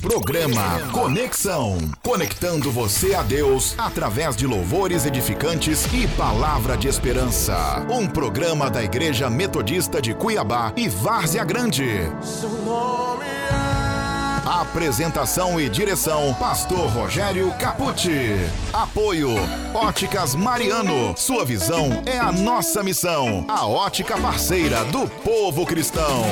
Programa Conexão. Conectando você a Deus através de louvores edificantes e palavra de esperança. Um programa da Igreja Metodista de Cuiabá e Várzea Grande. Apresentação e direção: Pastor Rogério Capucci. Apoio: Óticas Mariano. Sua visão é a nossa missão. A ótica parceira do povo cristão.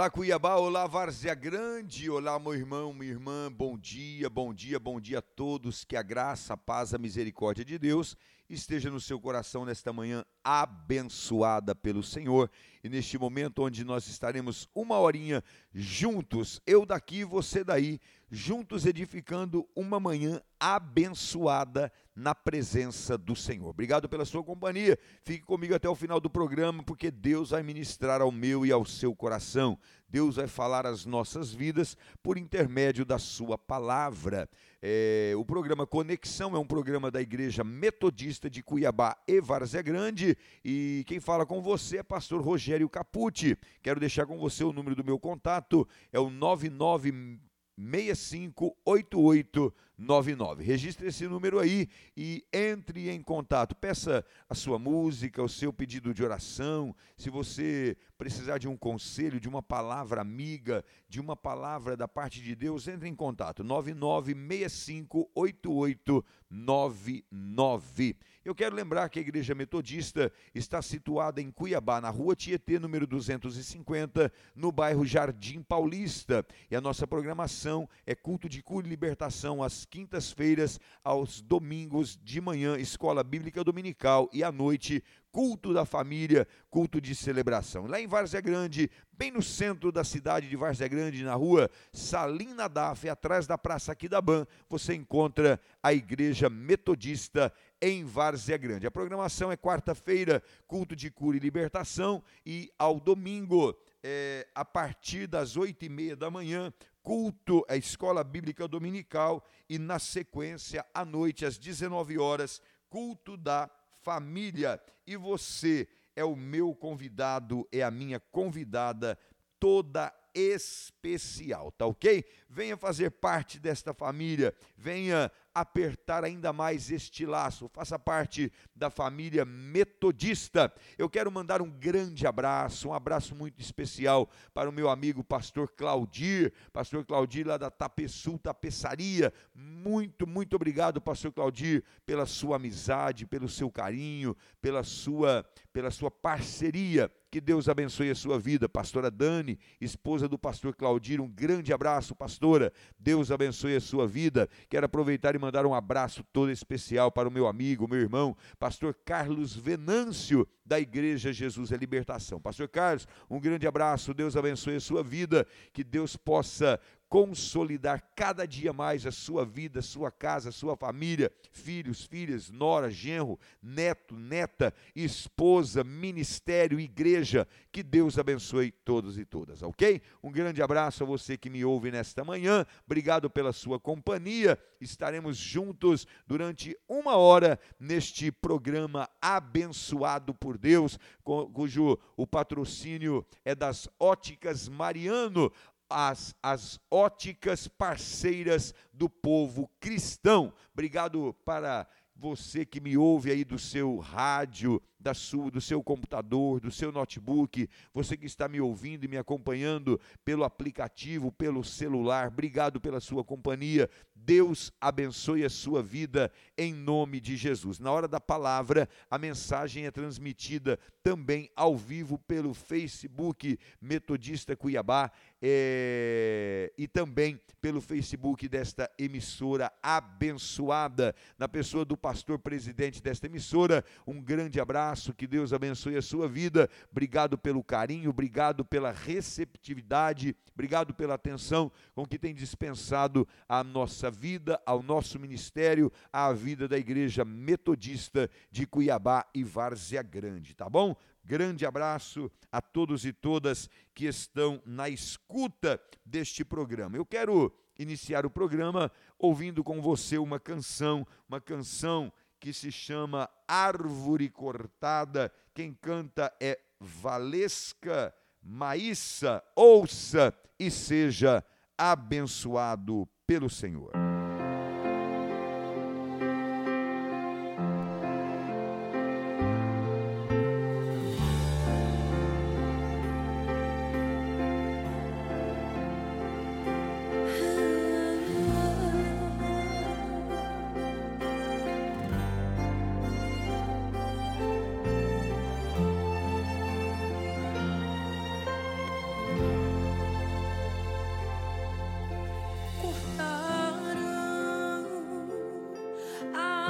Olá Cuiabá, olá Várzea Grande, olá meu irmão, minha irmã, bom dia, bom dia, bom dia a todos, que a graça, a paz, a misericórdia de Deus esteja no seu coração nesta manhã abençoada pelo Senhor. E neste momento onde nós estaremos uma horinha juntos, eu daqui, você daí, juntos edificando uma manhã abençoada na presença do Senhor. Obrigado pela sua companhia. Fique comigo até o final do programa, porque Deus vai ministrar ao meu e ao seu coração. Deus vai falar às nossas vidas por intermédio da sua palavra. É, o programa Conexão é um programa da Igreja Metodista de Cuiabá e Várzea Grande. E quem fala com você é pastor Rogério Capucci. Quero deixar com você o número do meu contato, é o 99 6588 658899. Registre esse número aí e entre em contato. Peça a sua música, o seu pedido de oração. Se você precisar de um conselho, de uma palavra amiga, de uma palavra da parte de Deus, entre em contato. 99658899. Eu quero lembrar que a Igreja Metodista está situada em Cuiabá, na rua Tietê, número 250, no bairro Jardim Paulista. E a nossa programação é culto de cura e libertação às quintas-feiras, aos domingos de manhã, escola bíblica dominical e à noite, culto da família, culto de celebração. Lá em Várzea Grande, bem no centro da cidade de Várzea Grande, na rua Salina Daf, atrás da Praça Aquidabã, você encontra a Igreja Metodista em Várzea Grande. A programação é quarta-feira, culto de cura e libertação, e ao domingo, é, a partir das oito e meia da manhã, culto, a escola bíblica dominical, e na sequência, à noite, às 19 horas, culto da família. E você é o meu convidado, é a minha convidada, toda especial, tá ok? Venha fazer parte desta família, venha apertar ainda mais este laço, faça parte da família metodista. Eu quero mandar um grande abraço, um abraço muito especial para o meu amigo pastor Claudir, pastor Claudir lá da Tapeçu, Tapeçaria. Muito, muito obrigado, pastor Claudir, pela sua amizade, pelo seu carinho, pela sua, pela sua parceria. Que Deus abençoe a sua vida, pastora Dani, esposa do pastor Claudir. Um grande abraço, pastora. Deus abençoe a sua vida. Quero aproveitar e mandar um abraço todo especial para o meu amigo, meu irmão, pastor Carlos Venâncio, da Igreja Jesus é Libertação. Pastor Carlos, um grande abraço. Deus abençoe a sua vida. Que Deus possa consolidar cada dia mais a sua vida, sua casa, sua família, filhos, filhas, nora, genro, neto, neta, esposa, ministério, igreja. Que Deus abençoe todos e todas, ok? Um grande abraço a você que me ouve nesta manhã. Obrigado pela sua companhia. Estaremos juntos durante uma hora neste programa abençoado por Deus, cujo o patrocínio é das Óticas Mariano as, as óticas parceiras do povo cristão. Obrigado para você que me ouve aí do seu rádio, da sua, do seu computador, do seu notebook, você que está me ouvindo e me acompanhando pelo aplicativo, pelo celular, obrigado pela sua companhia. Deus abençoe a sua vida em nome de Jesus. Na hora da palavra, a mensagem é transmitida também ao vivo pelo Facebook Metodista Cuiabá é, e também pelo Facebook desta emissora abençoada, na pessoa do pastor presidente desta emissora. Um grande abraço, que Deus abençoe a sua vida. Obrigado pelo carinho, obrigado pela receptividade, obrigado pela atenção com que tem dispensado a nossa vida, ao nosso ministério, à vida da Igreja Metodista de Cuiabá e Várzea Grande, tá bom? Grande abraço a todos e todas que estão na escuta deste programa. Eu quero iniciar o programa ouvindo com você uma canção, uma canção que se chama Árvore Cortada. Quem canta é Valesca Maíssa. Ouça e seja abençoado pelo Senhor.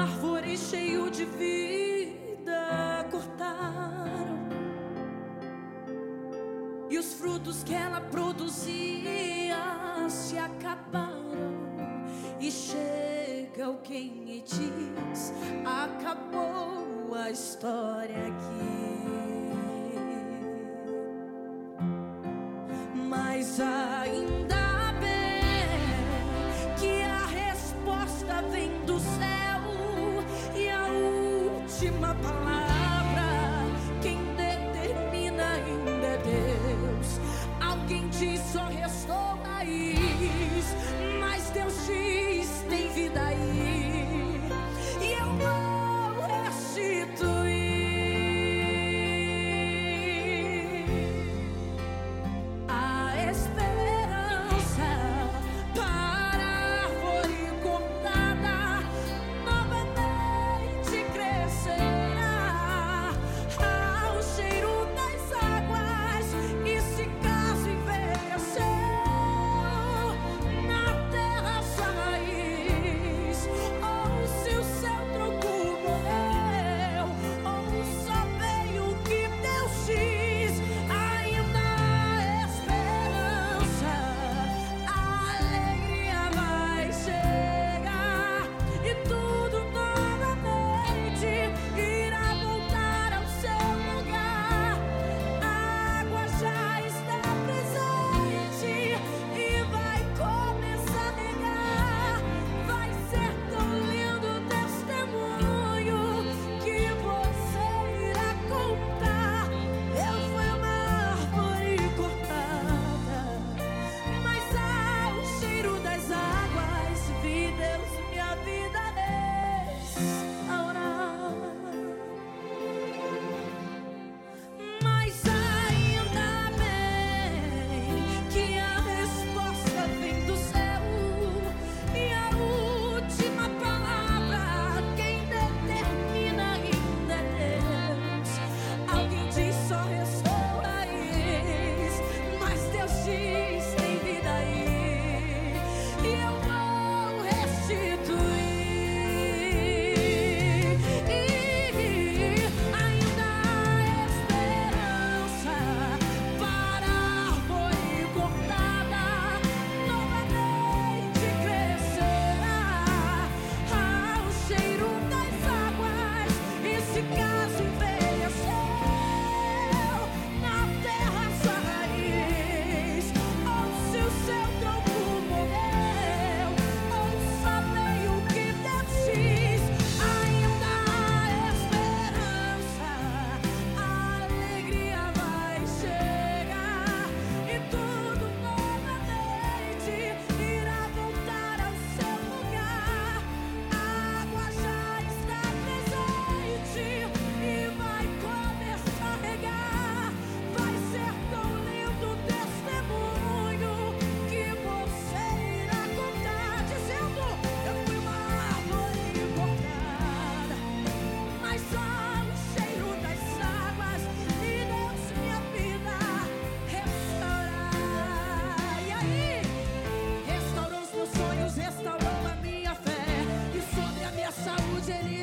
árvore cheio de vida cortaram. E os frutos que ela produzia se acabaram. E chega alguém e diz acabou a história aqui. Seni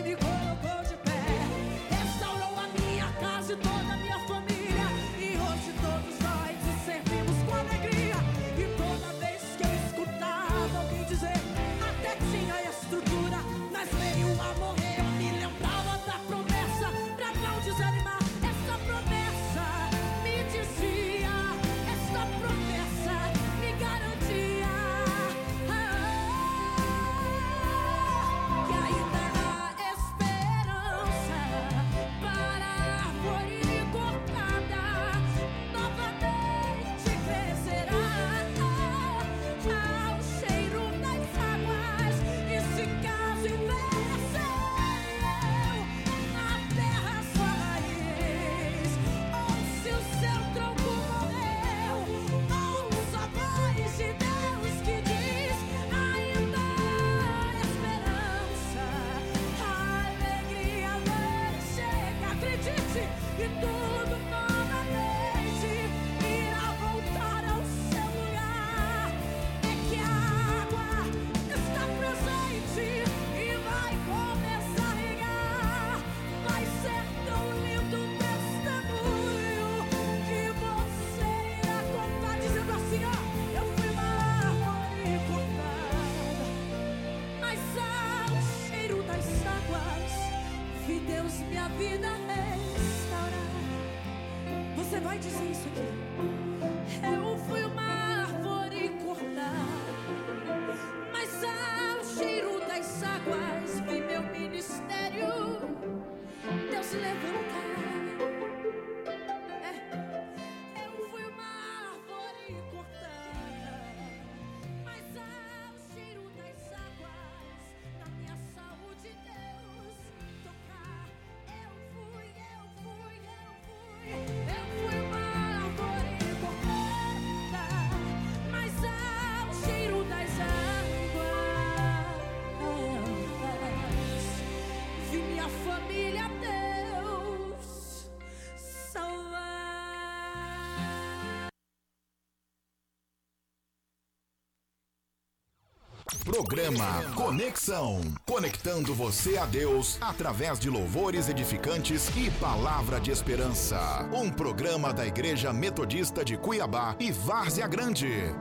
Programa Conexão. Conectando você a Deus através de louvores edificantes e palavra de esperança. Um programa da Igreja Metodista de Cuiabá e Várzea Grande.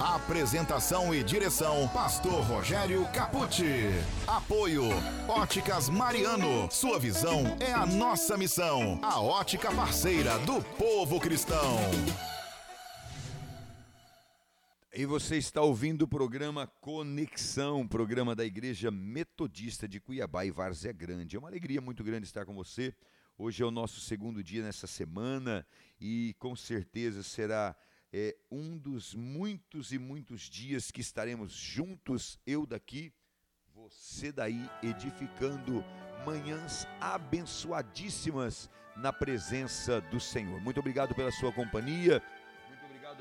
Apresentação e direção: Pastor Rogério Caputi. Apoio: Óticas Mariano. Sua visão é a nossa missão. A ótica parceira do povo cristão. E você está ouvindo o programa Conexão, programa da Igreja Metodista de Cuiabá e Várzea Grande. É uma alegria muito grande estar com você. Hoje é o nosso segundo dia nessa semana e com certeza será é, um dos muitos e muitos dias que estaremos juntos, eu daqui, você daí, edificando manhãs abençoadíssimas na presença do Senhor. Muito obrigado pela sua companhia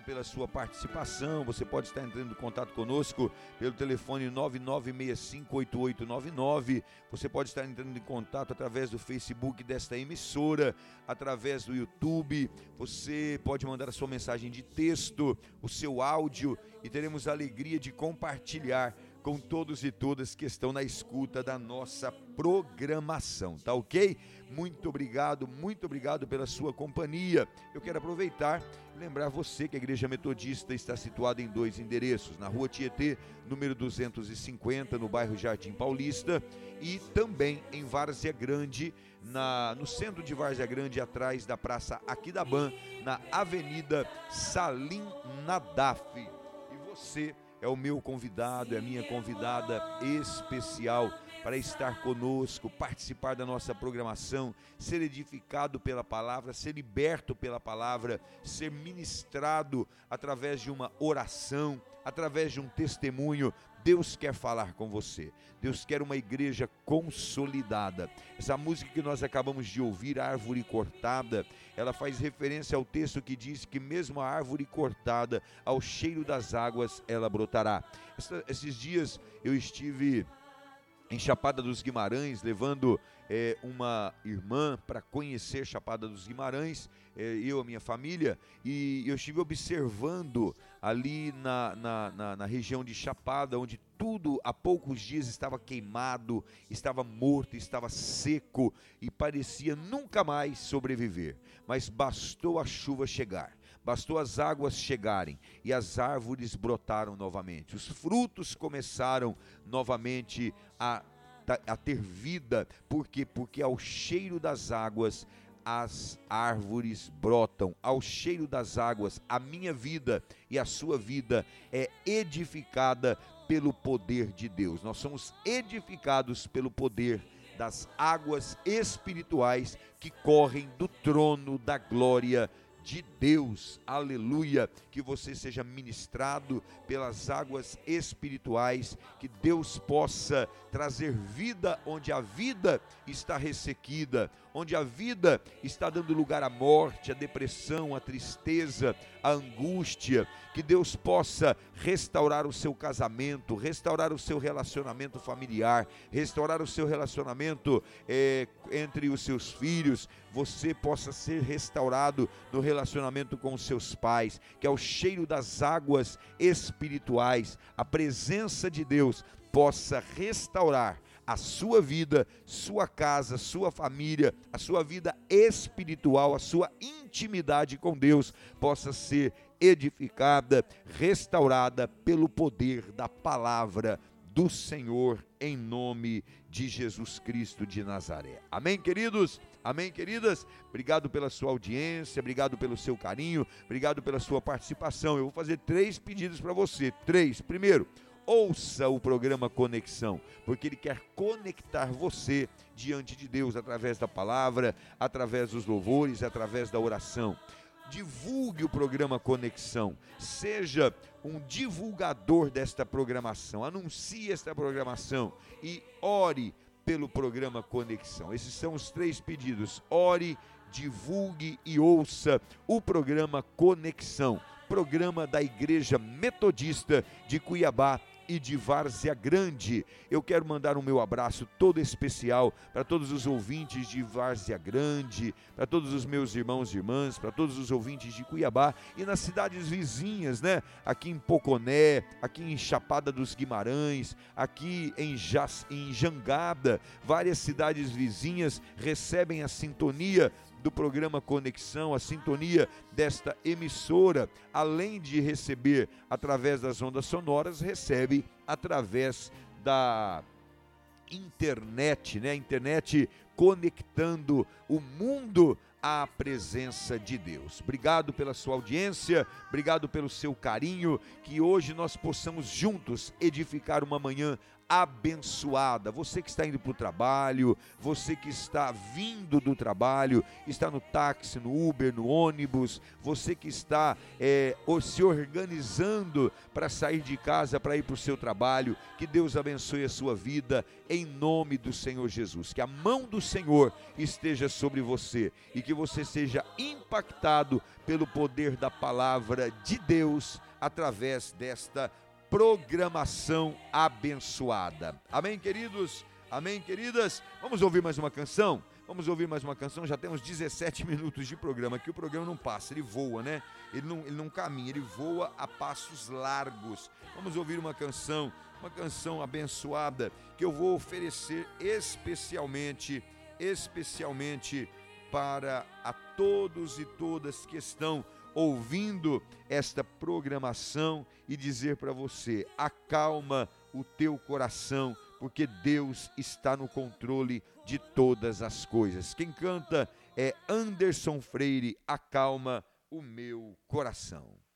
pela sua participação. Você pode estar entrando em contato conosco pelo telefone 99658899. Você pode estar entrando em contato através do Facebook desta emissora, através do YouTube. Você pode mandar a sua mensagem de texto, o seu áudio e teremos a alegria de compartilhar com todos e todas que estão na escuta da nossa programação, tá ok? Muito obrigado, muito obrigado pela sua companhia. Eu quero aproveitar e lembrar você que a Igreja Metodista está situada em dois endereços, na Rua Tietê, número 250, no bairro Jardim Paulista, e também em Várzea Grande, na, no centro de Várzea Grande, atrás da Praça Aquidaban, na Avenida Salim Nadaf. E você é o meu convidado, é a minha convidada especial para estar conosco, participar da nossa programação, ser edificado pela palavra, ser liberto pela palavra, ser ministrado através de uma oração, através de um testemunho. Deus quer falar com você. Deus quer uma igreja consolidada. Essa música que nós acabamos de ouvir, Árvore Cortada, ela faz referência ao texto que diz que mesmo a árvore cortada, ao cheiro das águas ela brotará. Essa, esses dias eu estive em Chapada dos Guimarães, levando é, uma irmã para conhecer Chapada dos Guimarães, é, eu, a minha família, e eu estive observando ali na, na, na, na, região de Chapada, onde tudo há poucos dias estava queimado, estava morto, estava seco e parecia nunca mais sobreviver. Mas bastou a chuva chegar. Bastou as águas chegarem e as árvores brotaram novamente. Os frutos começaram novamente a, a ter vida. Por quê? Porque ao cheiro das águas as árvores brotam. Ao cheiro das águas, a minha vida e a sua vida é edificada pelo poder de Deus. Nós somos edificados pelo poder das águas espirituais que correm do trono da glória de de Deus, aleluia, que você seja ministrado pelas águas espirituais, que Deus possa trazer vida onde a vida está ressequida, onde a vida está dando lugar à morte, à depressão, à tristeza, à angústia, que Deus possa restaurar o seu casamento, restaurar o seu relacionamento familiar, restaurar o seu relacionamento é, entre os seus filhos, você possa ser restaurado no relacionamento com os seus pais, que é o cheiro das águas espirituais, a presença de Deus possa restaurar a sua vida, sua casa, sua família, a sua vida espiritual, a sua intimidade com Deus possa ser edificada, restaurada pelo poder da palavra do Senhor em nome de Jesus Cristo de Nazaré. Amém, queridos? Amém, queridas? Obrigado pela sua audiência, obrigado pelo seu carinho, obrigado pela sua participação. Eu vou fazer três pedidos para você. Três. Primeiro, ouça o programa Conexão, porque ele quer conectar você diante de Deus através da palavra, através dos louvores, através da oração. Divulgue o programa Conexão, seja um divulgador desta programação, anuncie esta programação e ore pelo programa Conexão. Esses são os três pedidos: ore, divulgue e ouça o programa Conexão, programa da Igreja Metodista de Cuiabá e de Várzea Grande. Eu quero mandar um meu abraço todo especial para todos os ouvintes de Várzea Grande, para todos os meus irmãos e irmãs, para todos os ouvintes de Cuiabá e nas cidades vizinhas, né? Aqui em Poconé, aqui em Chapada dos Guimarães, aqui em, Jas, em Jangada, várias cidades vizinhas recebem a sintonia do programa Conexão, a sintonia desta emissora, além de receber através das ondas sonoras, recebe através da internet, né? Internet conectando o mundo à presença de Deus. Obrigado pela sua audiência, obrigado pelo seu carinho, que hoje nós possamos juntos edificar uma manhã abençoada. Você que está indo para o trabalho, você que está vindo do trabalho, está no táxi, no Uber, no ônibus, você que está é, se organizando para sair de casa para ir para o seu trabalho, que Deus abençoe a sua vida em nome do Senhor Jesus. Que a mão do Senhor esteja sobre você e que você seja impactado pelo poder da palavra de Deus através desta programação abençoada. Amém, queridos? Amém, queridas? Vamos ouvir mais uma canção? Vamos ouvir mais uma canção. Já temos 17 minutos de programa aqui. O programa não passa, ele voa, né? Ele não, ele não caminha, ele voa a passos largos. Vamos ouvir uma canção, uma canção abençoada que eu vou oferecer especialmente, especialmente para a todos e todas que estão ouvindo esta programação e dizer para você: acalma o teu coração, porque Deus está no controle de todas as coisas. Quem canta é Anderson Freire, acalma o meu coração.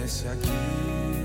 permanece aqui.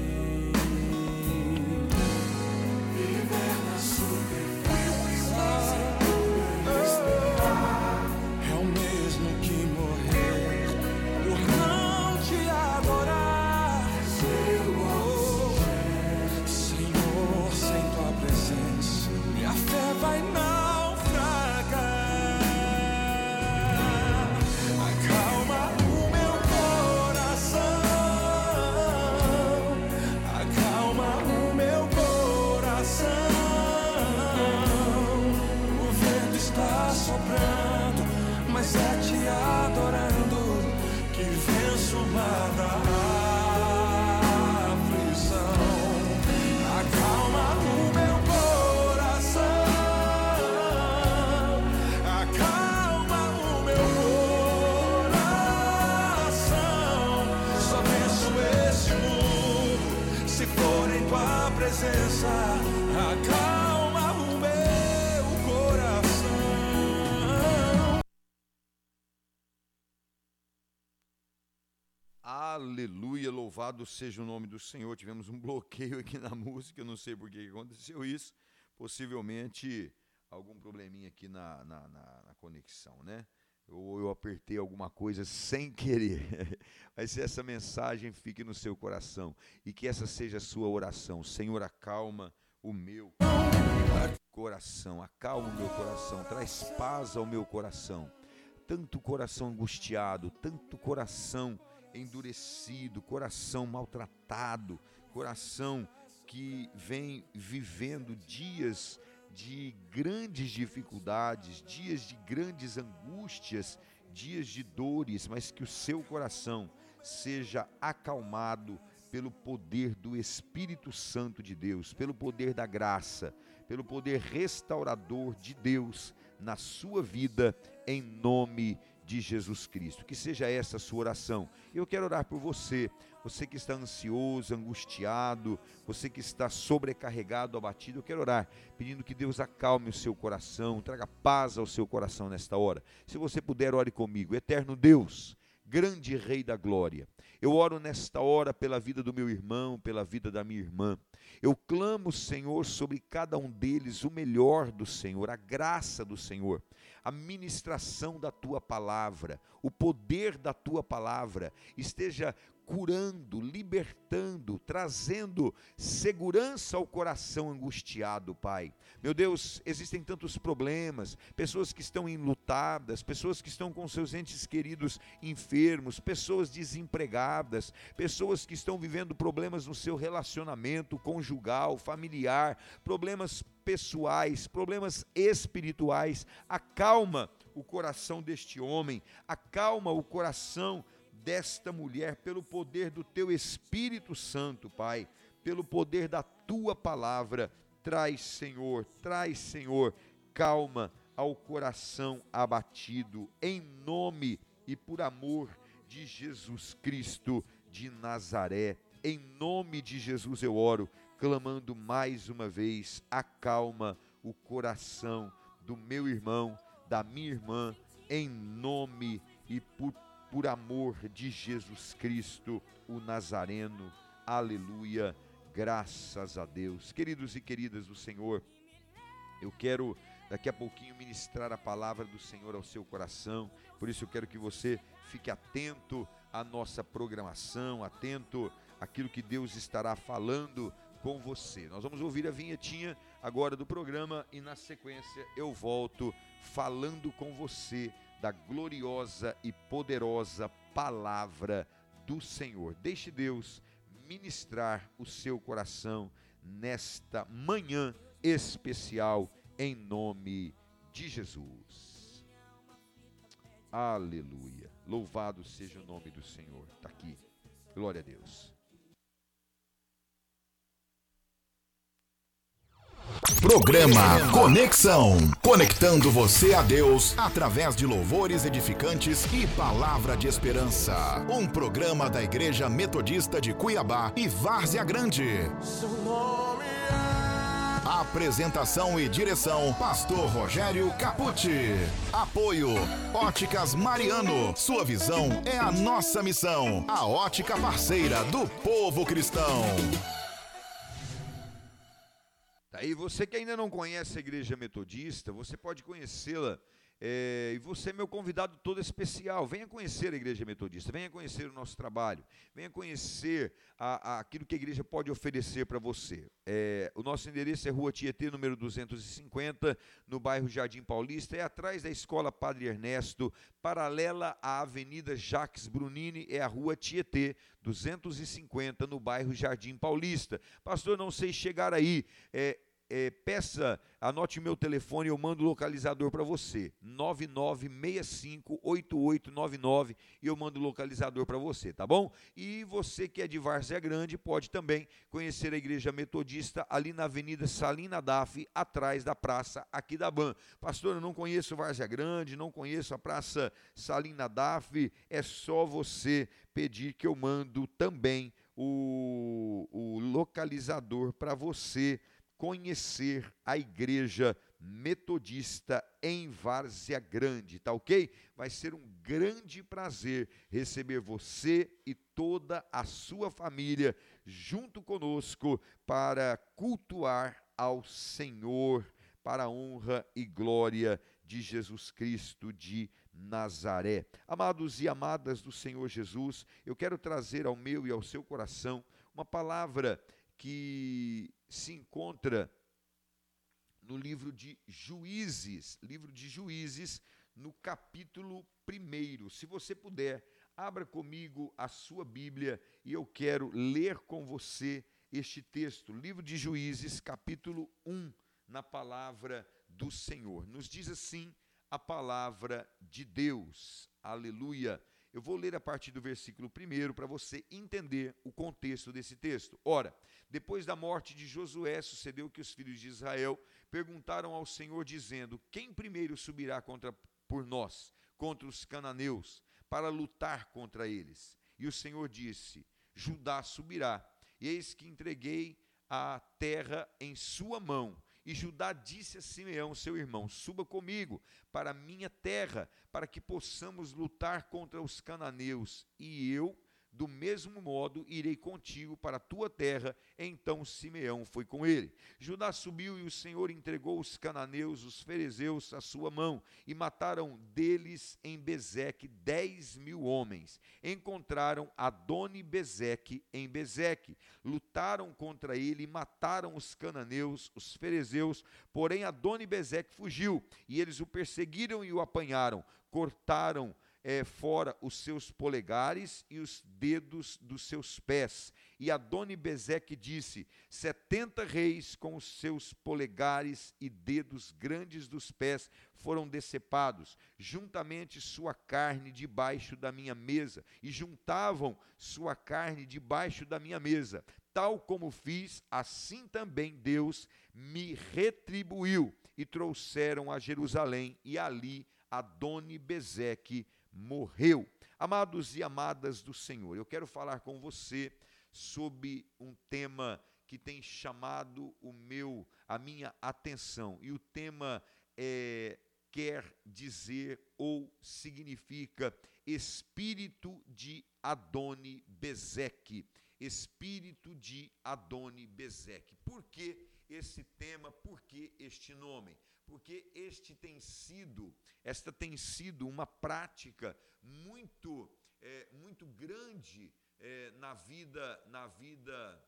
Louvado seja o nome do Senhor. Tivemos um bloqueio aqui na música, não sei por que aconteceu isso. Possivelmente algum probleminha aqui na, na, na, na conexão, né? Ou eu apertei alguma coisa sem querer. Mas se essa mensagem fique no seu coração e que essa seja a sua oração. Senhor, acalma o meu coração, acalma o meu coração, traz paz ao meu coração. Tanto coração angustiado, tanto coração endurecido, coração maltratado, coração que vem vivendo dias de grandes dificuldades, dias de grandes angústias, dias de dores, mas que o seu coração seja acalmado pelo poder do Espírito Santo de Deus, pelo poder da graça, pelo poder restaurador de Deus na sua vida, em nome de Jesus Cristo. Que seja essa a sua oração. Eu quero orar por você, você que está ansioso, angustiado, você que está sobrecarregado, abatido, eu quero orar, pedindo que Deus acalme o seu coração, traga paz ao seu coração nesta hora. Se você puder, ore comigo. Eterno Deus, grande Rei da glória, eu oro nesta hora pela vida do meu irmão, pela vida da minha irmã. Eu clamo, Senhor, sobre cada um deles o melhor do Senhor, a graça do Senhor a ministração da tua palavra, o poder da tua palavra esteja curando, libertando, trazendo segurança ao coração angustiado, Pai. Meu Deus, existem tantos problemas, pessoas que estão enlutadas, pessoas que estão com seus entes queridos enfermos, pessoas desempregadas, pessoas que estão vivendo problemas no seu relacionamento conjugal, familiar, problemas pessoais, problemas espirituais. Acalma o coração deste homem, acalma o coração desta mulher, pelo poder do teu Espírito Santo, Pai, pelo poder da tua palavra. Traz, Senhor, traz, Senhor, calma ao coração abatido, em nome e por amor de Jesus Cristo de Nazaré. Em nome de Jesus eu oro, clamando mais uma vez: acalma o coração do meu irmão, da minha irmã, em nome e por por amor de Jesus Cristo, o Nazareno. Aleluia. Graças a Deus. Queridos e queridas do Senhor, eu quero daqui a pouquinho ministrar a palavra do Senhor ao seu coração. Por isso eu quero que você fique atento à nossa programação, atento àquilo que Deus estará falando com você. Nós vamos ouvir a vinhetinha agora do programa e na sequência eu volto falando com você da gloriosa e poderosa palavra do Senhor. Deixe Deus ministrar o seu coração nesta manhã especial, em nome de Jesus. Aleluia. Louvado seja o nome do Senhor. Está aqui. Glória a Deus. Programa Conexão. Conectando você a Deus através de louvores edificantes e palavra de esperança. Um programa da Igreja Metodista de Cuiabá e Várzea Grande. Apresentação e direção: Pastor Rogério Caputi. Apoio: Óticas Mariano. Sua visão é a nossa missão. A ótica parceira do povo cristão. Tá aí você que ainda não conhece a Igreja Metodista, você pode conhecê-la. É, e você é meu convidado todo especial. Venha conhecer a Igreja Metodista, venha conhecer o nosso trabalho, venha conhecer a, a, aquilo que a igreja pode oferecer para você. É, o nosso endereço é Rua Tietê, número 250, no bairro Jardim Paulista, é atrás da Escola Padre Ernesto, paralela à Avenida Jacques Brunini, é a Rua Tietê, 250, no bairro Jardim Paulista. Pastor, não sei chegar aí. É, é, peça, anote meu telefone, eu mando o localizador para você. 99658899 e eu mando o localizador para você, tá bom? E você que é de Várzea Grande pode também conhecer a igreja metodista ali na Avenida Salina Daf, atrás da Praça aqui da Ban. Pastor, eu não conheço Várzea Grande, não conheço a Praça Salina Daf, é só você pedir que eu mando também o, o localizador para você conhecer a igreja metodista em Várzea Grande, tá ok? Vai ser um grande prazer receber você e toda a sua família junto conosco para cultuar ao Senhor, para a honra e glória de Jesus Cristo de Nazaré. Amados e amadas do Senhor Jesus, eu quero trazer ao meu e ao seu coração uma palavra que se encontra no livro de Juízes, livro de Juízes, no capítulo 1. Se você puder, abra comigo a sua Bíblia e eu quero ler com você este texto, livro de Juízes, capítulo 1, na palavra do Senhor. Nos diz assim a palavra de Deus. Aleluia. Eu vou ler a partir do versículo 1 para você entender o contexto desse texto. Ora, depois da morte de Josué, sucedeu que os filhos de Israel perguntaram ao Senhor, dizendo: Quem primeiro subirá contra, por nós, contra os cananeus, para lutar contra eles? E o Senhor disse: Judá subirá, e eis que entreguei a terra em sua mão e Judá disse a Simeão, seu irmão: Suba comigo para minha terra, para que possamos lutar contra os cananeus, e eu do mesmo modo irei contigo para a tua terra. Então Simeão foi com ele. Judá subiu e o Senhor entregou os cananeus, os ferezeus, à sua mão, e mataram deles em Bezeque dez mil homens. Encontraram Adoni Bezeque em Bezeque. Lutaram contra ele e mataram os cananeus, os ferezeus. Porém Adoni Bezeque fugiu, e eles o perseguiram e o apanharam. Cortaram é, fora os seus polegares e os dedos dos seus pés. E Adoni Bezeque disse: setenta reis com os seus polegares e dedos grandes dos pés foram decepados, juntamente sua carne debaixo da minha mesa, e juntavam sua carne debaixo da minha mesa. Tal como fiz, assim também Deus me retribuiu. E trouxeram a Jerusalém, e ali Adoni Bezeque morreu. Amados e amadas do Senhor, eu quero falar com você sobre um tema que tem chamado o meu, a minha atenção. E o tema é, quer dizer ou significa espírito de Adoni Bezeque. Espírito de Adoni Bezeque. Por que esse tema? Por que este nome? Porque este tem sido, esta tem sido uma prática muito, é, muito grande é, na vida, na vida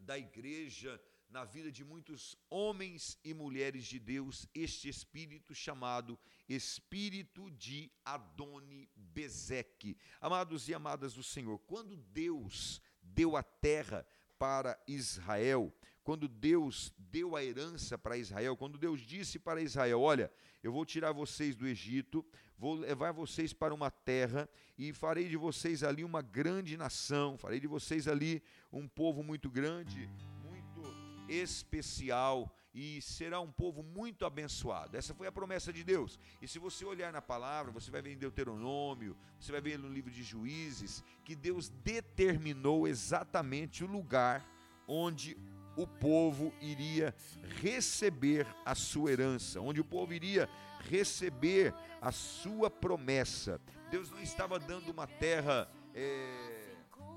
da igreja, na vida de muitos homens e mulheres de Deus, este espírito chamado espírito de Adoni Bezeque. Amados e amadas do Senhor, quando Deus deu a terra para Israel, quando Deus deu a herança para Israel, quando Deus disse para Israel: Olha, eu vou tirar vocês do Egito, vou levar vocês para uma terra e farei de vocês ali uma grande nação, farei de vocês ali um povo muito grande, muito especial e será um povo muito abençoado. Essa foi a promessa de Deus. E se você olhar na palavra, você vai ver em Deuteronômio, você vai ver no livro de Juízes, que Deus determinou exatamente o lugar onde o povo iria receber a sua herança, onde o povo iria receber a sua promessa. Deus não estava dando uma terra é,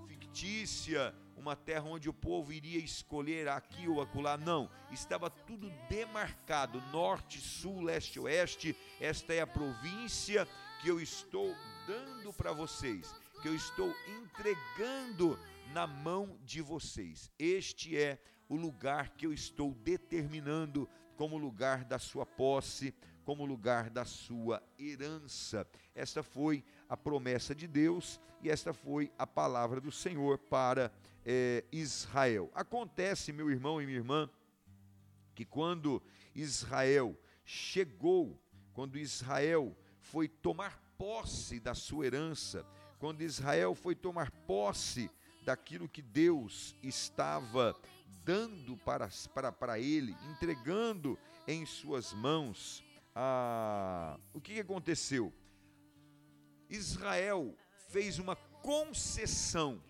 fictícia, uma terra onde o povo iria escolher aqui ou acolá, não. Estava tudo demarcado: norte, sul, leste, oeste. Esta é a província que eu estou dando para vocês, que eu estou entregando na mão de vocês. Este é o lugar que eu estou determinando como lugar da sua posse, como lugar da sua herança. Esta foi a promessa de Deus e esta foi a palavra do Senhor para é, Israel. Acontece, meu irmão e minha irmã, que quando Israel chegou, quando Israel foi tomar posse da sua herança, quando Israel foi tomar posse daquilo que Deus estava dando para, para, para ele, entregando em suas mãos. Ah, o que, que aconteceu? Israel fez uma concessão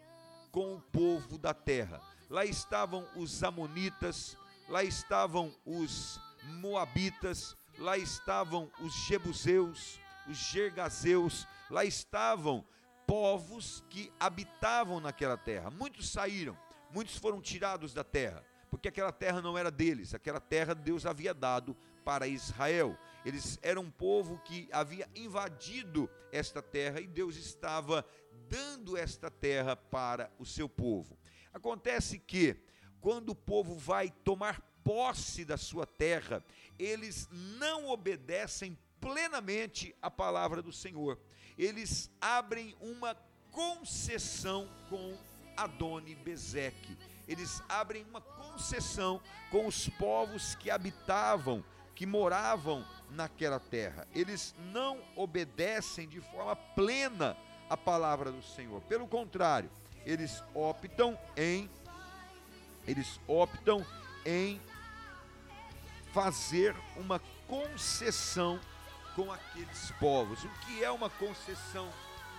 com o povo da terra. Lá estavam os Amonitas, lá estavam os Moabitas, lá estavam os Jebuseus, os Gergazeus, lá estavam povos que habitavam naquela terra. Muitos saíram, muitos foram tirados da terra, porque aquela terra não era deles, aquela terra Deus havia dado para Israel. Eles eram um povo que havia invadido esta terra e Deus estava dando esta terra para o seu povo. Acontece que quando o povo vai tomar posse da sua terra, eles não obedecem plenamente a palavra do Senhor. Eles abrem uma concessão com Adoni Bezeque. Eles abrem uma concessão com os povos que habitavam, que moravam naquela terra. Eles não obedecem de forma plena a palavra do Senhor. Pelo contrário, eles optam em eles optam em fazer uma concessão com aqueles povos. O que é uma concessão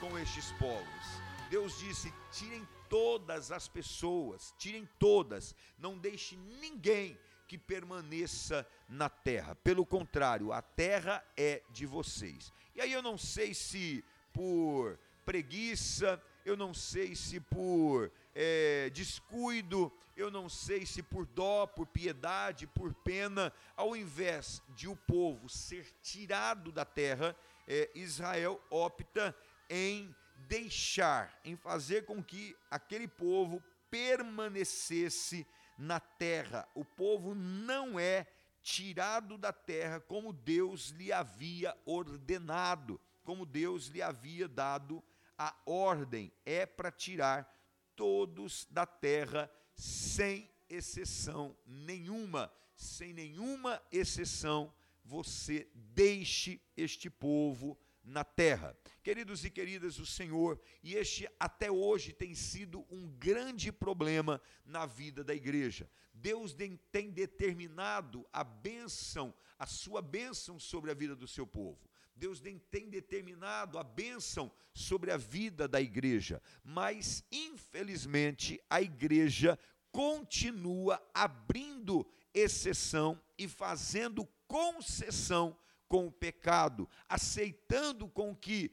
com estes povos? Deus disse: tirem todas as pessoas, tirem todas, não deixe ninguém que permaneça na terra. Pelo contrário, a terra é de vocês. E aí eu não sei se por preguiça, eu não sei se por é, descuido, eu não sei se por dó, por piedade, por pena, ao invés de o povo ser tirado da terra, é, Israel opta em deixar, em fazer com que aquele povo permanecesse na terra. O povo não é tirado da terra como Deus lhe havia ordenado, como Deus lhe havia dado a ordem. É para tirar todos da terra, sem exceção nenhuma. Sem nenhuma exceção, você deixe este povo na terra. Queridos e queridas, o Senhor, e este até hoje tem sido um grande problema na vida da igreja. Deus tem determinado a bênção, a sua bênção sobre a vida do seu povo. Deus tem determinado a bênção sobre a vida da igreja, mas infelizmente a igreja continua abrindo exceção e fazendo concessão com o pecado, aceitando com que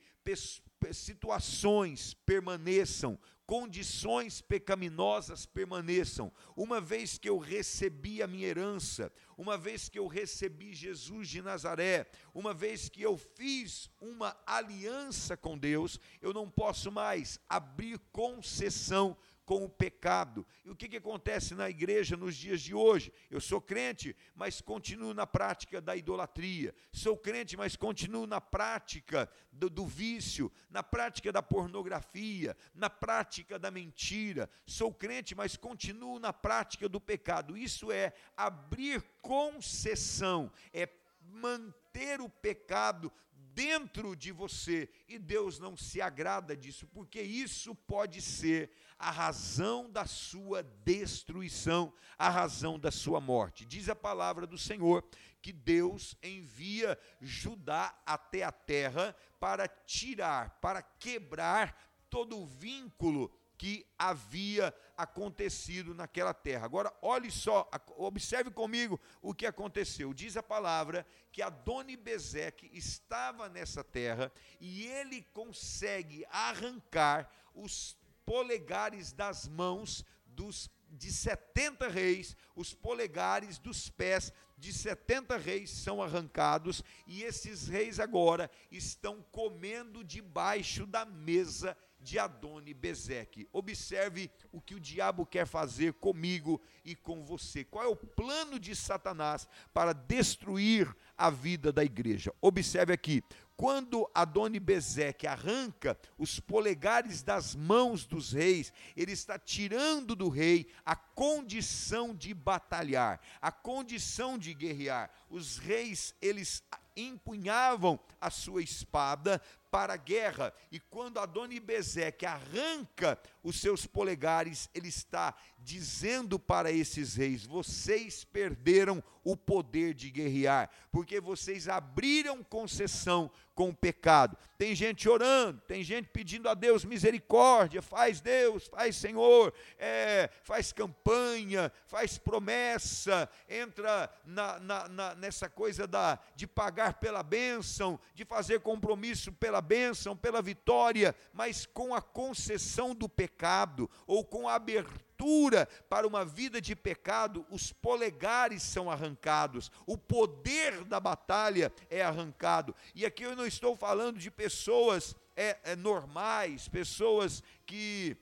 situações permaneçam, condições pecaminosas permaneçam. Uma vez que eu recebi a minha herança, uma vez que eu recebi Jesus de Nazaré, uma vez que eu fiz uma aliança com Deus, eu não posso mais abrir concessão com o pecado. E o que, que acontece na igreja nos dias de hoje? Eu sou crente, mas continuo na prática da idolatria. Sou crente, mas continuo na prática do, do vício, na prática da pornografia, na prática da mentira. Sou crente, mas continuo na prática do pecado. Isso é abrir concessão, é manter o pecado dentro de você e Deus não se agrada disso, porque isso pode ser a razão da sua destruição, a razão da sua morte. Diz a palavra do Senhor que Deus envia Judá até a terra para tirar, para quebrar todo o vínculo que havia acontecido naquela terra. Agora, olhe só, observe comigo o que aconteceu. Diz a palavra que Adoni Bezeque estava nessa terra e ele consegue arrancar os polegares das mãos dos de 70 reis, os polegares dos pés de 70 reis são arrancados e esses reis agora estão comendo debaixo da mesa de Adoni Bezeque. Observe o que o diabo quer fazer comigo e com você. Qual é o plano de Satanás para destruir a vida da igreja? Observe aqui. Quando Adoni Bezeque arranca os polegares das mãos dos reis, ele está tirando do rei a condição de batalhar, a condição de guerrear. Os reis, eles empunhavam a sua espada para a guerra. E quando Adoni Bezeque arranca os seus polegares, ele está dizendo para esses reis: vocês perderam o poder de guerrear, porque vocês abriram concessão com o pecado. Tem gente orando, tem gente pedindo a Deus misericórdia, faz Deus, faz Senhor, é, faz campanha, faz promessa, entra na, na, na, nessa coisa da, de pagar pela bênção, de fazer compromisso pela bênção, pela vitória, mas com a concessão do pecado ou com a abertura para uma vida de pecado, os polegares são arrancados, o poder da batalha é arrancado. E aqui eu não estou falando de pessoas é, é, normais, pessoas que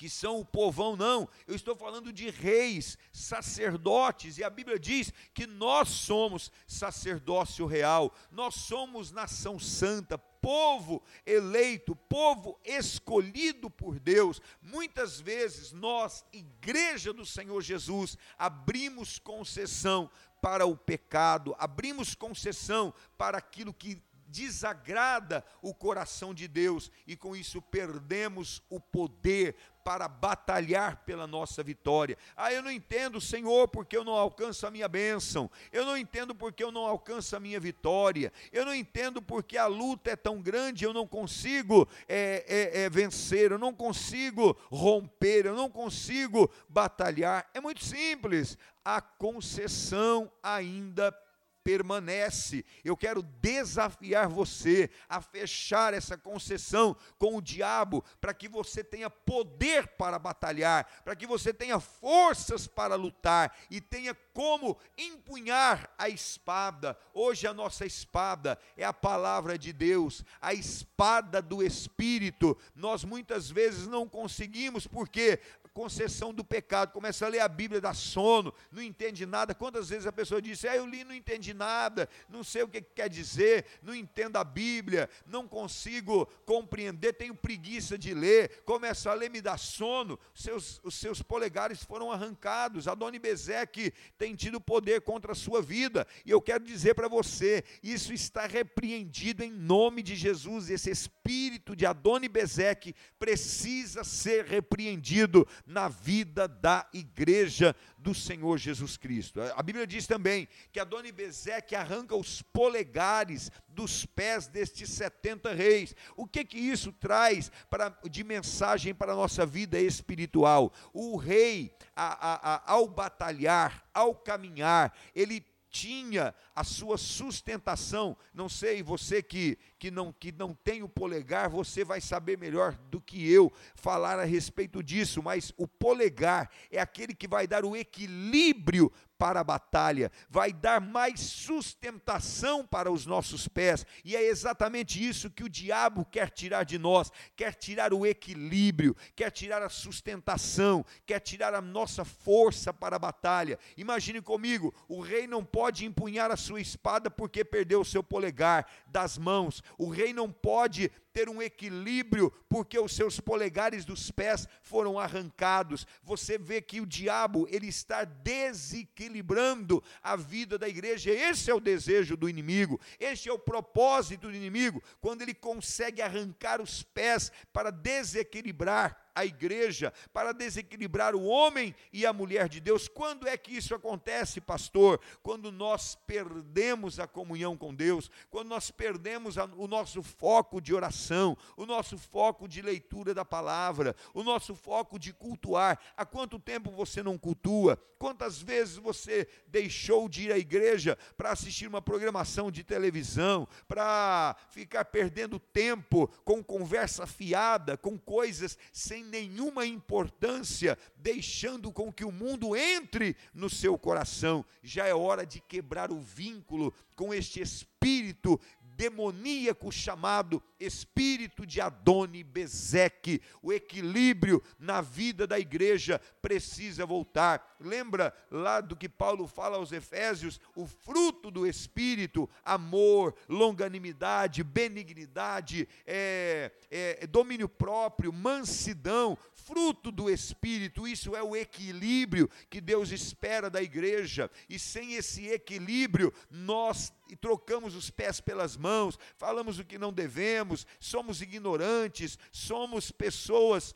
que são o povão, não. Eu estou falando de reis, sacerdotes, e a Bíblia diz que nós somos sacerdócio real, nós somos nação santa, povo eleito, povo escolhido por Deus. Muitas vezes nós, igreja do Senhor Jesus, abrimos concessão para o pecado, abrimos concessão para aquilo que desagrada o coração de Deus e com isso perdemos o poder para batalhar pela nossa vitória. Ah, eu não entendo, Senhor, porque eu não alcanço a minha bênção. Eu não entendo porque eu não alcanço a minha vitória. Eu não entendo porque a luta é tão grande, eu não consigo é, é, é vencer, eu não consigo romper, eu não consigo batalhar. É muito simples. A concessão ainda permanece. Eu quero desafiar você a fechar essa concessão com o diabo, para que você tenha poder para batalhar, para que você tenha forças para lutar e tenha como empunhar a espada. Hoje a nossa espada é a palavra de Deus, a espada do Espírito. Nós muitas vezes não conseguimos, porque concessão do pecado, começa a ler a Bíblia, dá sono, não entende nada. Quantas vezes a pessoa diz, ah, eu li, não entendi nada, não sei o que quer dizer, não entendo a Bíblia, não consigo compreender, tenho preguiça de ler, começa a ler, me dá sono, seus, os seus polegares foram arrancados, Adoni Bezeque tem tido poder contra a sua vida, e eu quero dizer para você, isso está repreendido em nome de Jesus, esse espírito de Adoni Bezeque precisa ser repreendido na vida da igreja do Senhor Jesus Cristo. A Bíblia diz também que Adoni Bezeque arranca os polegares dos pés destes 70 reis. O que que isso traz para, de mensagem para a nossa vida espiritual? O rei, a, a, a, ao batalhar, ao caminhar, ele tinha a sua sustentação. Não sei, você que, que, não, que não tem o polegar, você vai saber melhor do que eu falar a respeito disso, mas o polegar é aquele que vai dar o equilíbrio para a batalha, vai dar mais sustentação para os nossos pés, e é exatamente isso que o diabo quer tirar de nós: quer tirar o equilíbrio, quer tirar a sustentação, quer tirar a nossa força para a batalha. Imagine comigo: o rei não pode empunhar a sua espada porque perdeu o seu polegar das mãos, o rei não pode ter um equilíbrio, porque os seus polegares dos pés foram arrancados. Você vê que o diabo, ele está desequilibrando a vida da igreja. Esse é o desejo do inimigo, este é o propósito do inimigo, quando ele consegue arrancar os pés para desequilibrar a igreja, para desequilibrar o homem e a mulher de Deus. Quando é que isso acontece, pastor? Quando nós perdemos a comunhão com Deus, quando nós perdemos a, o nosso foco de oração, o nosso foco de leitura da palavra, o nosso foco de cultuar. Há quanto tempo você não cultua? Quantas vezes você deixou de ir à igreja para assistir uma programação de televisão, para ficar perdendo tempo com conversa fiada, com coisas sem sem nenhuma importância, deixando com que o mundo entre no seu coração. Já é hora de quebrar o vínculo com este espírito demoníaco chamado espírito de Adoni Bezeque. O equilíbrio na vida da igreja precisa voltar. Lembra lá do que Paulo fala aos Efésios? O fruto do espírito, amor, longanimidade, benignidade, é, é, domínio próprio, mansidão, fruto do espírito. Isso é o equilíbrio que Deus espera da igreja. E sem esse equilíbrio, nós e trocamos os pés pelas mãos, falamos o que não devemos, somos ignorantes, somos pessoas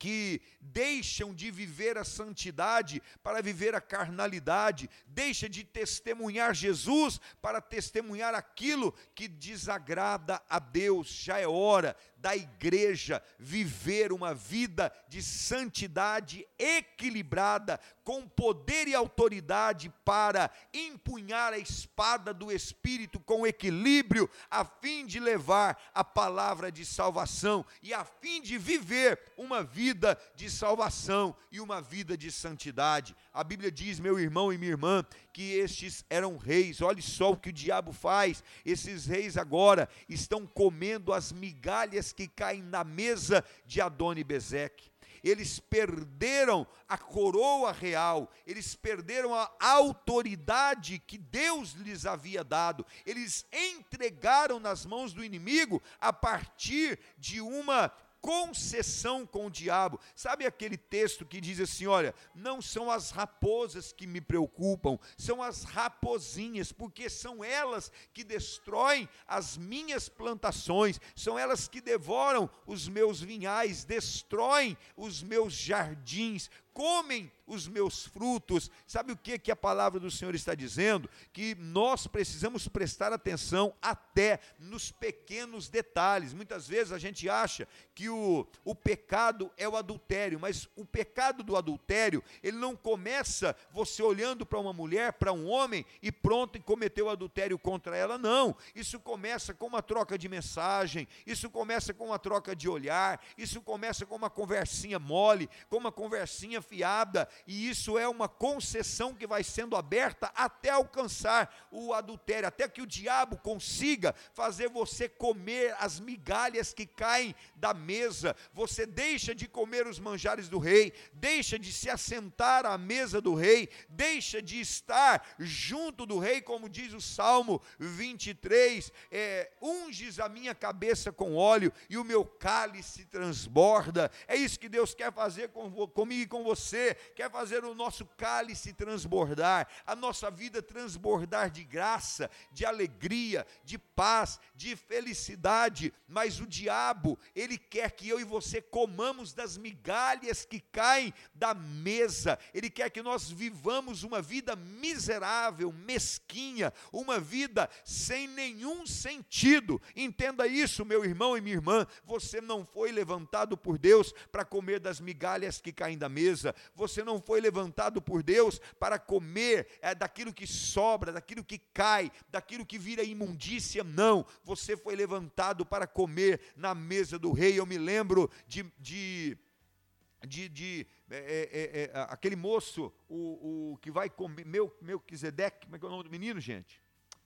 que deixam de viver a santidade para viver a carnalidade, deixa de testemunhar Jesus para testemunhar aquilo que desagrada a Deus. Já é hora da igreja viver uma vida de santidade equilibrada, com poder e autoridade para empunhar a espada do Espírito com equilíbrio, a fim de levar a palavra de salvação e a fim de viver uma vida de salvação e uma vida de santidade. A Bíblia diz, meu irmão e minha irmã, que estes eram reis. Olhe só o que o diabo faz. Esses reis agora estão comendo as migalhas que caem na mesa de Adoni Bezeque eles perderam a coroa real, eles perderam a autoridade que Deus lhes havia dado, eles entregaram nas mãos do inimigo a partir de uma concessão com o diabo. Sabe aquele texto que diz assim: olha, não são as raposas que me preocupam, são as rapozinhas, porque são elas que destroem as minhas plantações, são elas que devoram os meus vinhais, destroem os meus jardins, comem os meus frutos. Sabe o que, que a palavra do Senhor está dizendo? Que nós precisamos prestar atenção até nos pequenos detalhes. Muitas vezes a gente acha que o, o pecado é o adultério, mas o pecado do adultério, ele não começa você olhando para uma mulher, para um homem e pronto e cometeu adultério contra ela, não. Isso começa com uma troca de mensagem, isso começa com uma troca de olhar, isso começa com uma conversinha mole, com uma conversinha fiada, e isso é uma concessão que vai sendo aberta até alcançar o adultério, até que o diabo consiga fazer você comer as migalhas que caem da mesa. Você deixa de comer os manjares do rei, deixa de se assentar à mesa do rei, deixa de estar junto do rei, como diz o Salmo 23, é, unges a minha cabeça com óleo e o meu cálice transborda. É isso que Deus quer fazer com, comigo e com você, quer fazer o nosso cálice transbordar, a nossa vida transbordar de graça, de alegria, de paz, de felicidade, mas o diabo, ele quer que eu e você comamos das migalhas que caem da mesa, ele quer que nós vivamos uma vida miserável, mesquinha, uma vida sem nenhum sentido. Entenda isso, meu irmão e minha irmã, você não foi levantado por Deus para comer das migalhas que caem da mesa, você não foi levantado por Deus para comer é, daquilo que sobra, daquilo que cai, daquilo que vira imundícia, não. Você foi levantado para comer na mesa do rei. Eu me lembro de, de de, de é, é, é, aquele moço, o, o que vai comer, meu, meu Quisedeque, como é que é o nome do menino, gente?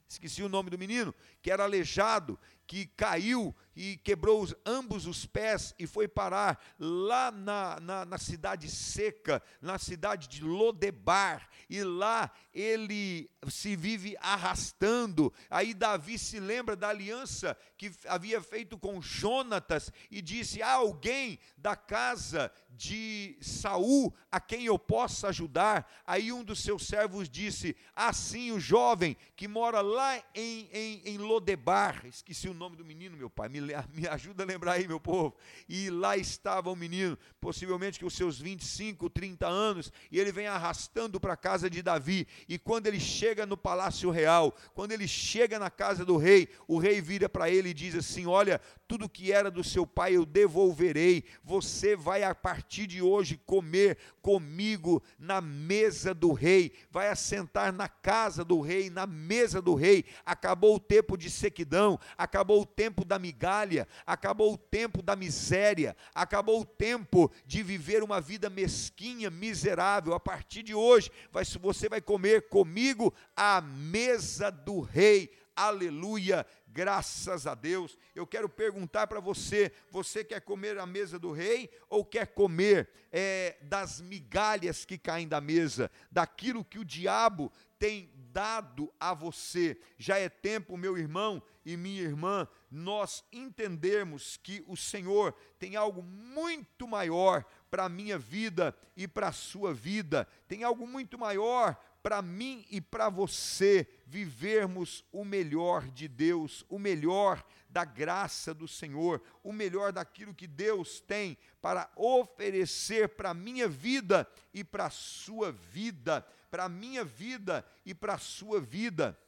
Esqueci o nome do menino, que era aleijado, que caiu e quebrou os, ambos os pés e foi parar lá na, na, na, cidade seca, na cidade de Lodebar, e lá ele se vive arrastando. Aí Davi se lembra da aliança que havia feito com Jonatas e disse: Há alguém da casa de Saul a quem eu possa ajudar. Aí um dos seus servos disse: Assim o jovem que mora lá em, em, em Lodebar, esqueci o nome do menino, meu pai, me me ajuda a lembrar aí, meu povo. E lá estava o menino, possivelmente com os seus 25, 30 anos, e ele vem arrastando para a casa de Davi. E quando ele chega no palácio real, quando ele chega na casa do rei, o rei vira para ele e diz assim: Olha, tudo que era do seu pai eu devolverei. Você vai a partir de hoje comer comigo na mesa do rei, vai assentar na casa do rei, na mesa do rei. Acabou o tempo de sequidão, acabou o tempo da migalha, acabou o tempo da miséria, acabou o tempo de viver uma vida mesquinha, miserável. A partir de hoje, vai, você vai comer comigo à mesa do rei. Aleluia graças a Deus. Eu quero perguntar para você: você quer comer a mesa do rei ou quer comer é, das migalhas que caem da mesa, daquilo que o diabo tem dado a você? Já é tempo, meu irmão e minha irmã, nós entendermos que o Senhor tem algo muito maior para a minha vida e para a sua vida, tem algo muito maior para mim e para você vivermos o melhor de Deus, o melhor da graça do Senhor, o melhor daquilo que Deus tem para oferecer para a minha vida e para a sua vida, para a minha vida e para a sua vida.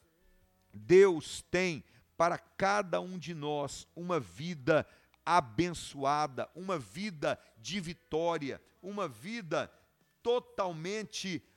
Deus tem para cada um de nós uma vida abençoada, uma vida de vitória, uma vida totalmente abençoada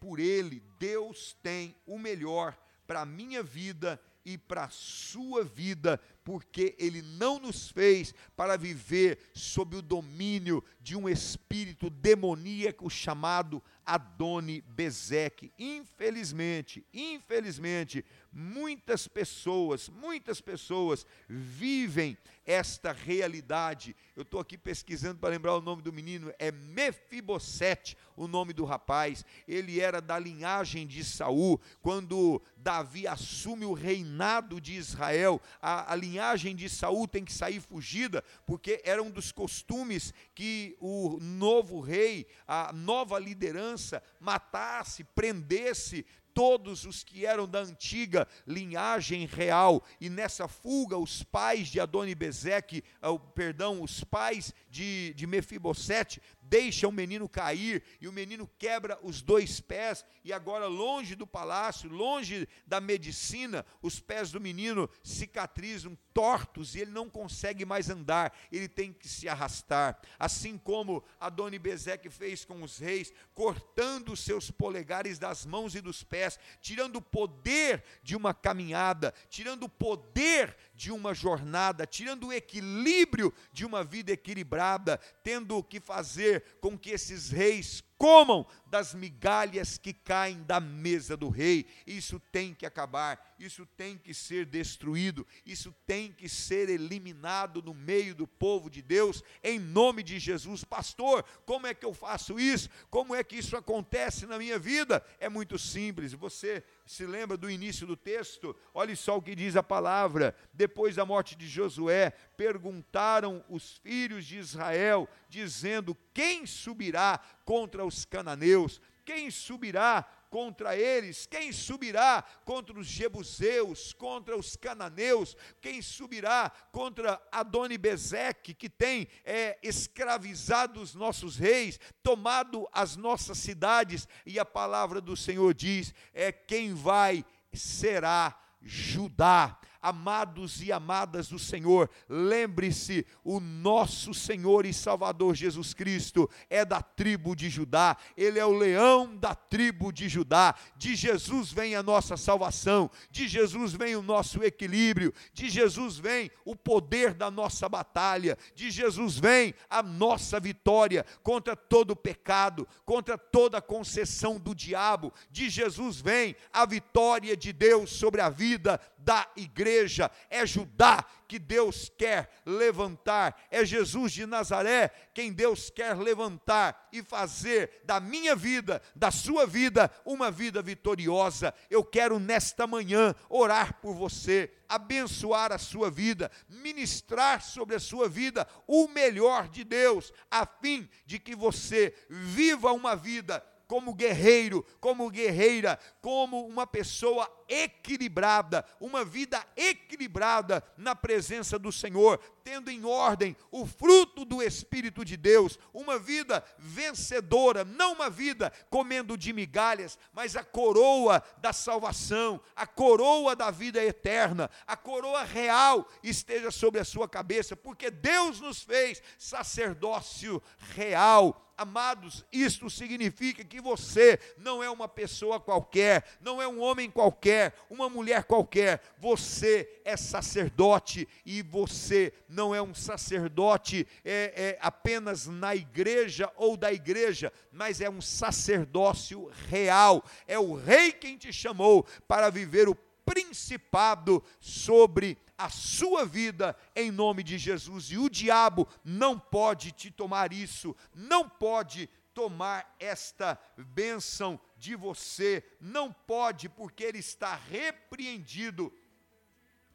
por Ele. Deus tem o melhor para a minha vida e para a sua vida, porque Ele não nos fez para viver sob o domínio de um espírito demoníaco chamado Adoni Bezeque. Infelizmente, infelizmente, muitas pessoas, muitas pessoas vivem esta realidade. Eu estou aqui pesquisando para lembrar o nome do menino, é Mefibosete, o nome do rapaz. Ele era da linhagem de Saul. Quando Davi assume o reinado de Israel, a, a linhagem de Saul tem que sair fugida, porque era um dos costumes que o novo rei, a nova liderança, matasse, prendesse todos os que eram da antiga linhagem real, e nessa fuga os pais de Adonibezeque, uh, perdão, os pais de, de Mefibosete, deixa o menino cair e o menino quebra os dois pés e agora longe do palácio, longe da medicina, os pés do menino cicatrizam tortos e ele não consegue mais andar, ele tem que se arrastar. Assim como Adoni Bezeque fez com os reis, cortando os seus polegares das mãos e dos pés, tirando o poder de uma caminhada, tirando o poder de uma jornada, tirando o equilíbrio de uma vida equilibrada, tendo que fazer com que esses reis comam das migalhas que caem da mesa do rei. Isso tem que acabar, isso tem que ser destruído, isso tem que ser eliminado no meio do povo de Deus, em nome de Jesus. Pastor, como é que eu faço isso? Como é que isso acontece na minha vida? É muito simples, você se lembra do início do texto? Olhe só o que diz a palavra. Depois da morte de Josué, perguntaram os filhos de Israel, dizendo: Quem subirá contra os cananeus? Quem subirá contra eles? Quem subirá contra os jebuseus, contra os cananeus? Quem subirá contra Adoni-Bezeque, que tem é, escravizado os nossos reis, tomado as nossas cidades? E a palavra do Senhor diz: é quem vai será Judá amados e amadas do Senhor, lembre-se: o nosso Senhor e Salvador Jesus Cristo é da tribo de Judá, ele é o leão da tribo de Judá. De Jesus vem a nossa salvação, de Jesus vem o nosso equilíbrio, de Jesus vem o poder da nossa batalha, de Jesus vem a nossa vitória contra todo pecado, contra toda concessão do diabo. De Jesus vem a vitória de Deus sobre a vida da igreja. É Judá que Deus quer levantar, é Jesus de Nazaré quem Deus quer levantar e fazer da minha vida, da sua vida, uma vida vitoriosa. Eu quero nesta manhã orar por você, abençoar a sua vida, ministrar sobre a sua vida o melhor de Deus, a fim de que você viva uma vida como guerreiro, como guerreira, como uma pessoa equilibrada, uma vida equilibrada na presença do Senhor, tendo em ordem o fruto do Espírito de Deus, uma vida vencedora, não uma vida comendo de migalhas, mas a coroa da salvação, a coroa da vida eterna, a coroa real esteja sobre a sua cabeça, porque Deus nos fez sacerdócio real Amados, isto significa que você não é uma pessoa qualquer, não é um homem qualquer, uma mulher qualquer. Você é sacerdote e você não é um sacerdote é, é apenas na igreja ou da igreja, mas é um sacerdócio real. É o rei quem te chamou para viver o principado sobre a sua vida em nome de Jesus. E o diabo não pode te tomar isso, não pode tomar esta bênção de você, não pode, porque ele está repreendido,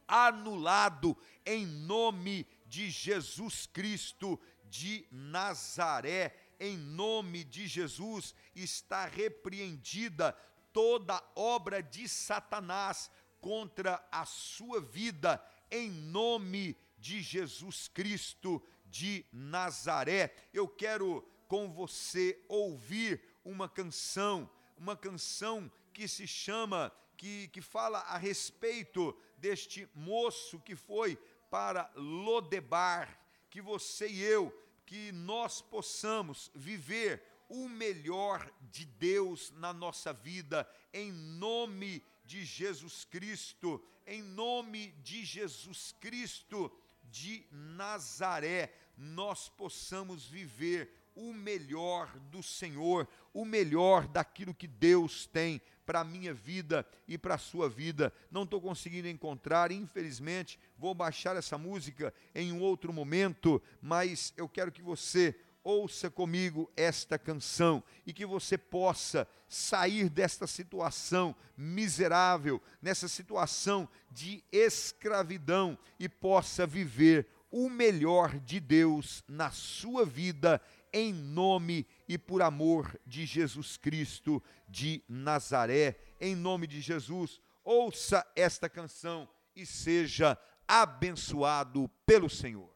anulado em nome de Jesus Cristo de Nazaré. Em nome de Jesus está repreendida toda obra de Satanás contra a sua vida em nome de Jesus Cristo de Nazaré. Eu quero com você ouvir uma canção, uma canção que se chama, que, que fala a respeito deste moço que foi para Lodebar, que você e eu, que nós possamos viver o melhor de Deus na nossa vida, em nome de Jesus Cristo, em nome de Jesus Cristo de Nazaré, nós possamos viver o melhor do Senhor, o melhor daquilo que Deus tem para a minha vida e para a sua vida. Não estou conseguindo encontrar, infelizmente, vou baixar essa música em um outro momento, mas eu quero que você ouça comigo esta canção e que você possa sair desta situação miserável, nessa situação de escravidão e possa viver o melhor de Deus na sua vida, em nome e por amor de Jesus Cristo de Nazaré. Em nome de Jesus, ouça esta canção e seja abençoado pelo Senhor.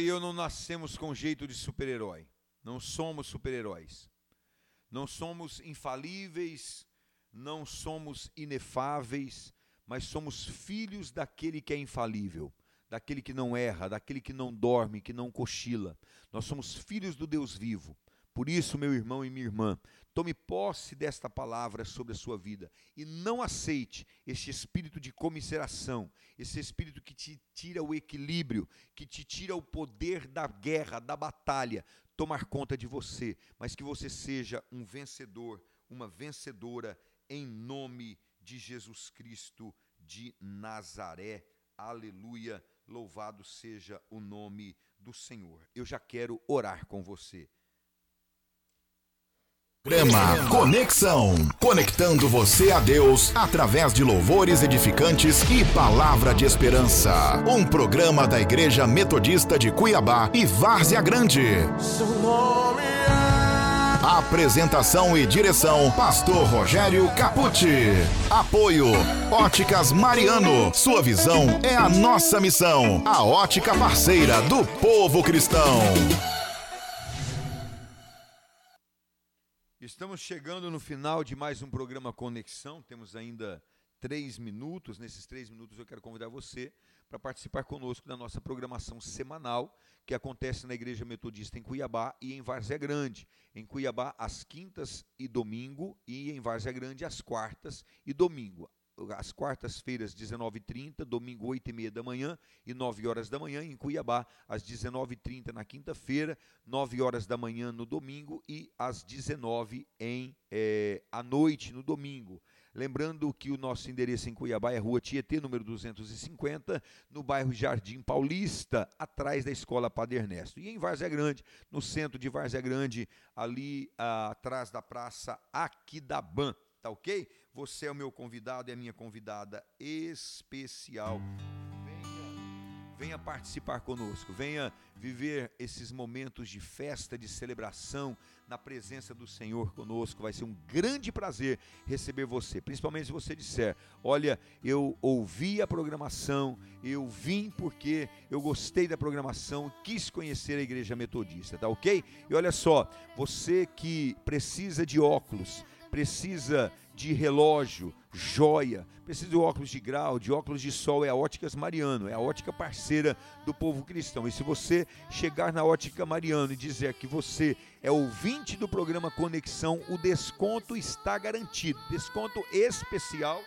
E eu não nascemos com jeito de super-herói. Não somos super-heróis. Não somos infalíveis, não somos inefáveis, mas somos filhos daquele que é infalível, daquele que não erra, daquele que não dorme, que não cochila. Nós somos filhos do Deus vivo. Por isso, meu irmão e minha irmã, tome posse desta palavra sobre a sua vida e não aceite este espírito de comiseração, esse espírito que te tira o equilíbrio, que te tira o poder da guerra, da batalha, tomar conta de você, mas que você seja um vencedor, uma vencedora em nome de Jesus Cristo de Nazaré. Aleluia. Louvado seja o nome do Senhor. Eu já quero orar com você. Programa Conexão. Conectando você a Deus através de louvores edificantes e palavra de esperança. Um programa da Igreja Metodista de Cuiabá e Várzea Grande. É Apresentação e direção: Pastor Rogério Capucci. Apoio: Óticas Mariano. Sua visão é a nossa missão. A ótica parceira do povo cristão. Estamos chegando no final de mais um programa Conexão. Temos ainda três minutos. Nesses três minutos eu quero convidar você para participar conosco da nossa programação semanal que acontece na Igreja Metodista em Cuiabá e em Várzea Grande. Em Cuiabá, às quintas e domingo, e em Várzea Grande, às quartas e domingo. Às quartas-feiras, 19h30, domingo, 8h30 da manhã e 9 horas da manhã. Em Cuiabá, às 19h30 na quinta-feira, 9 horas da manhã no domingo e às 19 em eh, à noite no domingo. Lembrando que o nosso endereço em Cuiabá é Rua Tietê, número 250, no bairro Jardim Paulista, atrás da Escola Padre Ernesto. E em Várzea Grande, no centro de Várzea Grande, ali ah, atrás da Praça Aquidaban, tá ok? Você é o meu convidado e a minha convidada especial. Venha, participar conosco, venha viver esses momentos de festa, de celebração, na presença do Senhor conosco. Vai ser um grande prazer receber você, principalmente se você disser: Olha, eu ouvi a programação, eu vim porque eu gostei da programação, quis conhecer a Igreja Metodista, tá ok? E olha só, você que precisa de óculos, precisa de relógio, joia, precisa de óculos de grau, de óculos de sol, é a Óticas Mariano, é a ótica parceira do povo cristão. E se você chegar na Ótica Mariano e dizer que você é ouvinte do programa Conexão, o desconto está garantido, desconto especial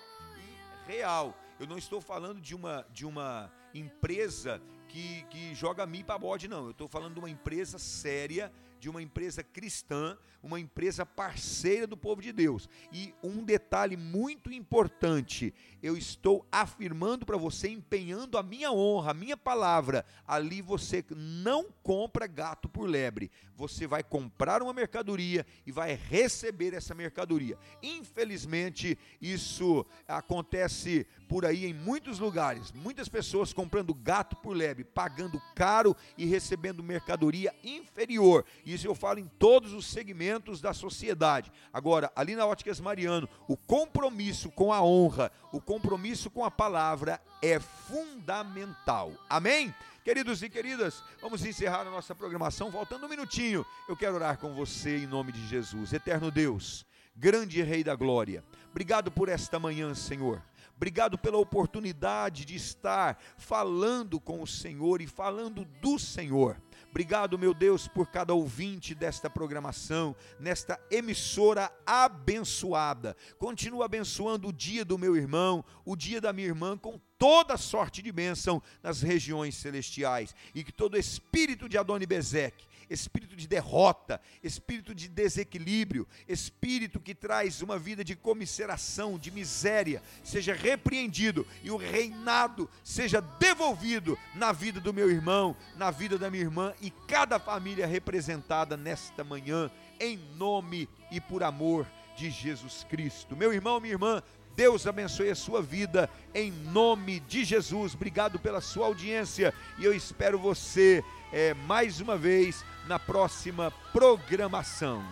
e real. Eu não estou falando de uma, de uma empresa que, que joga mi para bode, não. Eu estou falando de uma empresa séria, de uma empresa cristã, uma empresa parceira do povo de Deus. E um detalhe muito importante, eu estou afirmando para você, empenhando a minha honra, a minha palavra. Ali você não compra gato por lebre. Você vai comprar uma mercadoria e vai receber essa mercadoria. Infelizmente, isso acontece por aí em muitos lugares. Muitas pessoas comprando gato por lebre, pagando caro e recebendo mercadoria inferior. Isso eu falo em todos os segmentos da sociedade. Agora, ali na Óticas Mariano, o compromisso com a honra, o compromisso com a palavra é fundamental. Amém? Queridos e queridas, vamos encerrar a nossa programação. Faltando um minutinho, eu quero orar com você em nome de Jesus. Eterno Deus, grande Rei da Glória, obrigado por esta manhã, Senhor. Obrigado pela oportunidade de estar falando com o Senhor e falando do Senhor. Obrigado, meu Deus, por cada ouvinte desta programação, nesta emissora abençoada. Continua abençoando o dia do meu irmão, o dia da minha irmã, com toda sorte de bênção nas regiões celestiais. E que todo espírito de Adoni Bezeque, espírito de derrota, espírito de desequilíbrio, espírito que traz uma vida de comisseração, de miséria, seja repreendido e o reinado seja devolvido na vida do meu irmão, na vida da minha irmã e cada família representada nesta manhã, em nome e por amor de Jesus Cristo. Meu irmão, minha irmã, Deus abençoe a sua vida em nome de Jesus. Obrigado pela sua audiência e eu espero você é, mais uma vez na próxima programação.